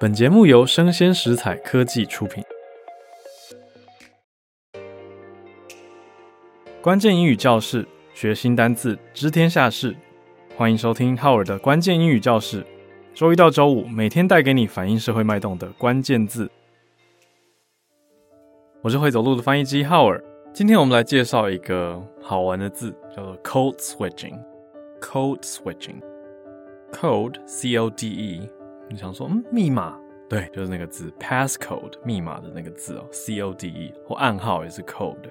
本节目由生鲜食材科技出品。关键英语教室，学新单字，知天下事。欢迎收听浩尔的关键英语教室。周一到周五，每天带给你反映社会脉动的关键字。我是会走路的翻译机浩尔。今天我们来介绍一个好玩的字，叫做 code switching。code switching，code c o d e。你想说，嗯，密码？对，就是那个字，passcode，密码的那个字哦，c o d e，或暗号也是 code。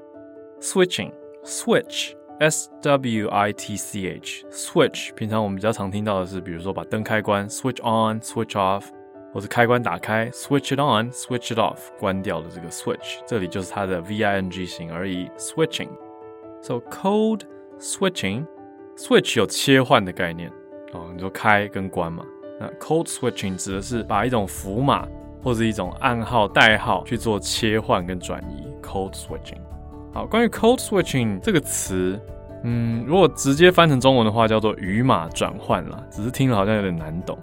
switching，switch，s w i t c h，switch，平常我们比较常听到的是，比如说把灯开关，switch on，switch off，或是开关打开，switch it on，switch it off，关掉的这个 switch，这里就是它的 v i n g 型而已，switching。So code switching，switch 有切换的概念哦，你说开跟关嘛。Code switching 指的是把一种符码或者一种暗号、代号去做切换跟转移。code switching。好，关于 code switching 这个词，嗯，如果直接翻成中文的话，叫做语码转换啦，只是听了好像有点难懂。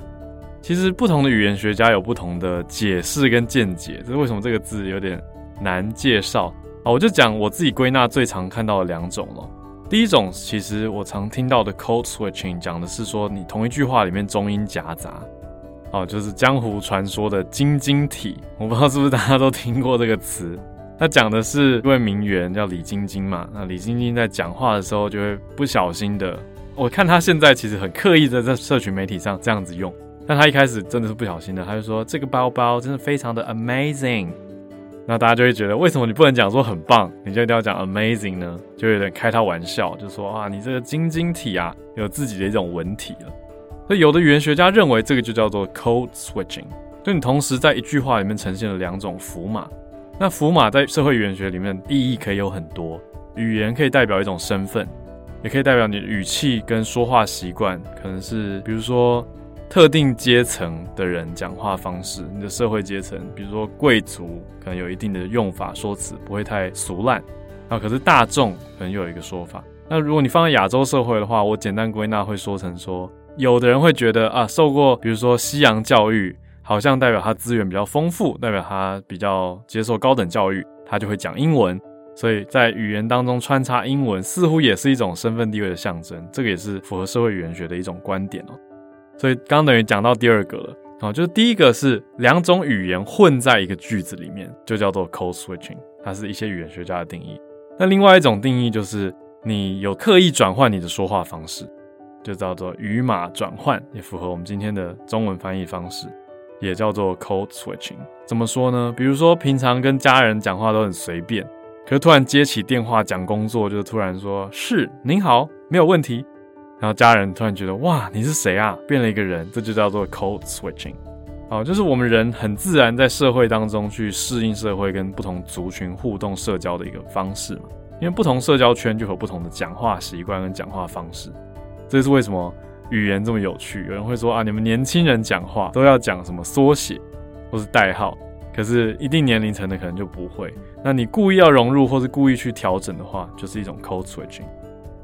其实不同的语言学家有不同的解释跟见解，这是为什么这个字有点难介绍。好，我就讲我自己归纳最常看到的两种咯。第一种，其实我常听到的 code switching 讲的是说，你同一句话里面中英夹杂，哦，就是江湖传说的晶晶体。我不知道是不是大家都听过这个词。他讲的是一位名媛叫李晶晶嘛，那李晶晶在讲话的时候就会不小心的，我看她现在其实很刻意的在社群媒体上这样子用，但她一开始真的是不小心的，她就说这个包包真的非常的 amazing。那大家就会觉得，为什么你不能讲说很棒，你就一定要讲 amazing 呢？就有点开他玩笑，就说啊，你这个晶晶体啊，有自己的一种文体了。所以有的语言学家认为这个就叫做 code switching，就你同时在一句话里面呈现了两种符码。那符码在社会语言学里面意义可以有很多，语言可以代表一种身份，也可以代表你的语气跟说话习惯，可能是比如说。特定阶层的人讲话方式，你的社会阶层，比如说贵族，可能有一定的用法说辞，不会太俗烂。啊，可是大众可能有一个说法。那如果你放在亚洲社会的话，我简单归纳会说成说，有的人会觉得啊，受过比如说西洋教育，好像代表他资源比较丰富，代表他比较接受高等教育，他就会讲英文。所以在语言当中穿插英文，似乎也是一种身份地位的象征。这个也是符合社会语言学的一种观点哦。所以刚等于讲到第二个了，好，就是第一个是两种语言混在一个句子里面，就叫做 code switching，它是一些语言学家的定义。那另外一种定义就是你有刻意转换你的说话方式，就叫做语码转换，也符合我们今天的中文翻译方式，也叫做 code switching。怎么说呢？比如说平常跟家人讲话都很随便，可是突然接起电话讲工作，就突然说是您好，没有问题。然后家人突然觉得哇，你是谁啊？变了一个人，这就叫做 code switching。好，就是我们人很自然在社会当中去适应社会，跟不同族群互动社交的一个方式嘛。因为不同社交圈就有不同的讲话习惯跟讲话方式。这是为什么语言这么有趣？有人会说啊，你们年轻人讲话都要讲什么缩写或是代号，可是一定年龄层的可能就不会。那你故意要融入或是故意去调整的话，就是一种 code switching。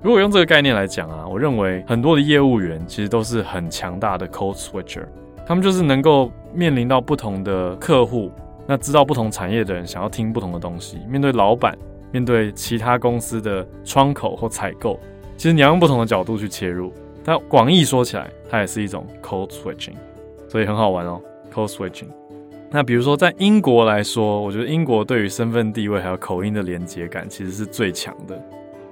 如果用这个概念来讲啊，我认为很多的业务员其实都是很强大的 code switcher，他们就是能够面临到不同的客户，那知道不同产业的人想要听不同的东西，面对老板，面对其他公司的窗口或采购，其实你要用不同的角度去切入。但广义说起来，它也是一种 code switching，所以很好玩哦，code switching。那比如说在英国来说，我觉得英国对于身份地位还有口音的连结感其实是最强的。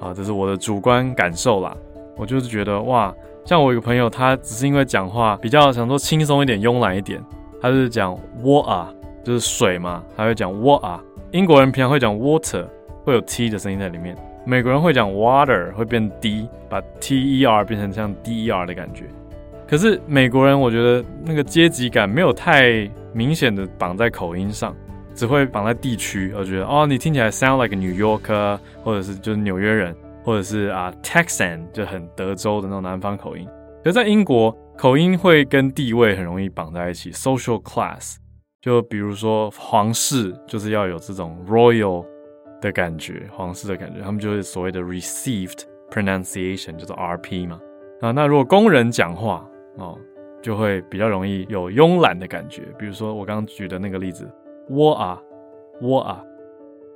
啊，这是我的主观感受啦。我就是觉得哇，像我一个朋友，他只是因为讲话比较想说轻松一点、慵懒一点，他是讲 water，就是水嘛，他会讲 water。英国人平常会讲 water，会有 t 的声音在里面。美国人会讲 water，会变 d，把 t e r 变成像 d e r 的感觉。可是美国人，我觉得那个阶级感没有太明显的绑在口音上。只会绑在地区，我觉得哦，你听起来 sound like New Yorker，或者是就是纽约人，或者是啊 Texan，就很德州的那种南方口音。可在英国，口音会跟地位很容易绑在一起，social class，就比如说皇室就是要有这种 royal 的感觉，皇室的感觉，他们就是所谓的 received pronunciation，就是 RP 嘛。啊，那如果工人讲话哦，就会比较容易有慵懒的感觉。比如说我刚刚举的那个例子，我啊，我啊。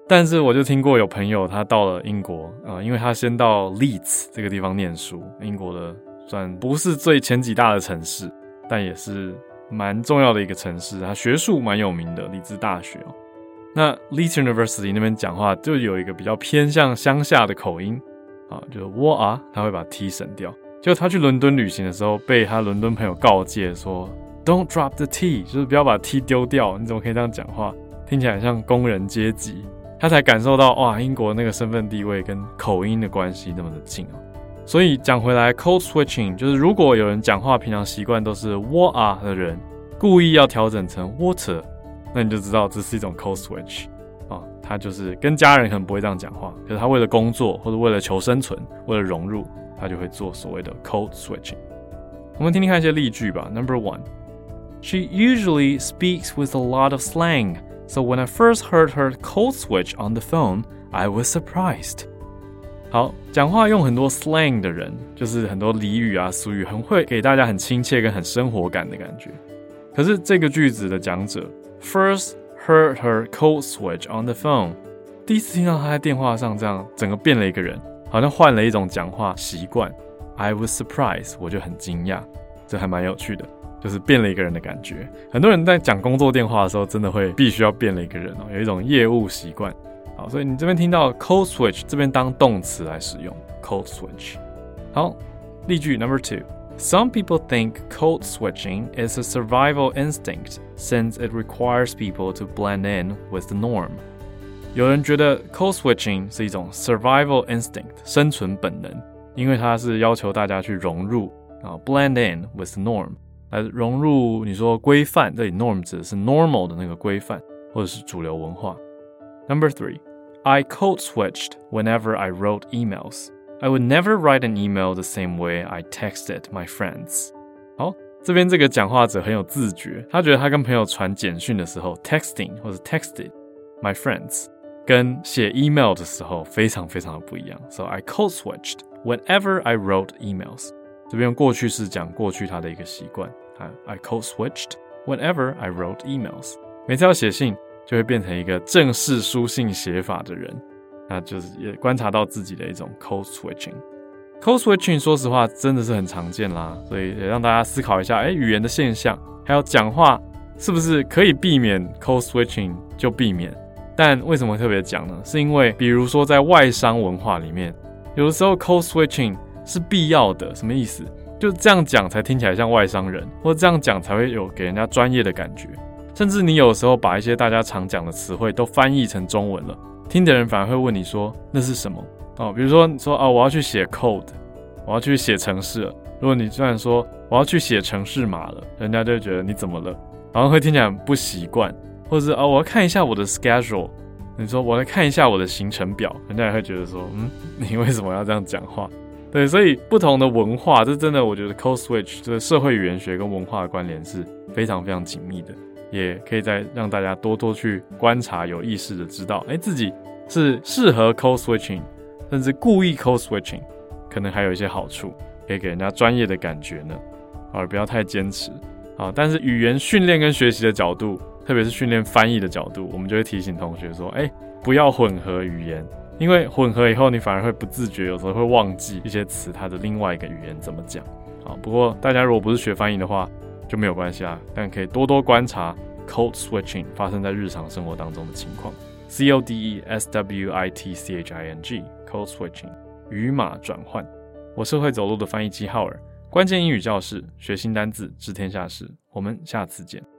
但是我就听过有朋友他到了英国啊、因为他先到 Leeds 这个地方念书，英国的算不是最前几大的城市，但也是蛮重要的一个城市，他学术蛮有名的，利兹大学哦。那 Leeds University 那边讲话就有一个比较偏向乡下的口音啊，就是我啊，他会把 T 省掉。就他去伦敦旅行的时候，被他伦敦朋友告诫说，Don't drop the T，就是不要把 T 丢掉。你怎么可以这样讲话？听起来像工人阶级。他才感受到哇，英国那个身份地位跟口音的关系那么的近哦。所以讲回来，code switching 就是如果有人讲话平常习惯都是 water 的人，故意要调整成 water，那你就知道这是一种 code switch 啊。他就是跟家人可能不会这样讲话，可是他为了工作或者为了求生存，为了融入，他就会做所谓的 code switching。我们听听看一些例句吧。Number one，She usually speaks with a lot of slang。So when I first heard her cold switch on the phone, I was surprised. 好，讲话用很多 slang 的人，就是很多俚语啊、俗语，很会给大家很亲切跟很生活感的感觉。可是这个句子的讲者 first heard her cold switch on the phone，第一次听到他在电话上这样，整个变了一个人，好像换了一种讲话习惯。I was surprised，我就很惊讶，这还蛮有趣的。就是变了一个人的感觉。很多人在讲工作电话的时候，真的会必须要变了一个人哦，有一种业务习惯。好，所以你这边听到 cold switch 这边当动词来使用 cold switch。好，例句 number two。Some people think cold switching is a survival instinct since it requires people to blend in with the norm。有人觉得 cold switching 是一种 survival instinct 生存本能，因为它是要求大家去融入啊，blend in with the norm。来融入你说规范，这里 norm 指的是 normal 的那个规范，或者是主流文化。Number three, I code switched whenever I wrote emails. I would never write an email the same way I texted my friends. 好，这边这个讲话者很有自觉，他觉得他跟朋友传简讯的时候，texting 或者 texted my friends，跟写 email 的时候非常非常的不一样。So I code switched whenever I wrote emails. 这边用过去式讲过去他的一个习惯啊，I code switched whenever I wrote emails。每次要写信就会变成一个正式书信写法的人，那就是也观察到自己的一种 code switching。code switching 说实话真的是很常见啦，所以也让大家思考一下，哎，语言的现象还有讲话是不是可以避免 code switching 就避免？但为什么特别讲呢？是因为比如说在外商文化里面，有的时候 code switching 是必要的，什么意思？就这样讲才听起来像外商人，或者这样讲才会有给人家专业的感觉。甚至你有时候把一些大家常讲的词汇都翻译成中文了，听的人反而会问你说那是什么？哦，比如说你说哦，我要去写 code，我要去写程式了。如果你突然说我要去写程式码了，人家就会觉得你怎么了？好像会听起来很不习惯，或者是哦，我要看一下我的 schedule，你说我来看一下我的行程表，人家也会觉得说嗯，你为什么要这样讲话？对，所以不同的文化，这真的，我觉得 code switch 这个社会语言学跟文化的关联是非常非常紧密的，也可以再让大家多多去观察，有意识的知道，哎，自己是适合 code switching，甚至故意 code switching，可能还有一些好处，可以给人家专业的感觉呢，而不要太坚持啊。但是语言训练跟学习的角度，特别是训练翻译的角度，我们就会提醒同学说，哎，不要混合语言。因为混合以后，你反而会不自觉，有时候会忘记一些词，它的另外一个语言怎么讲啊。不过大家如果不是学翻译的话，就没有关系啦。但可以多多观察 code switching 发生在日常生活当中的情况。C O D E S W I T C H I N G code switching 语码转换。我是会走路的翻译机浩尔，关键英语教室，学新单字，知天下事。我们下次见。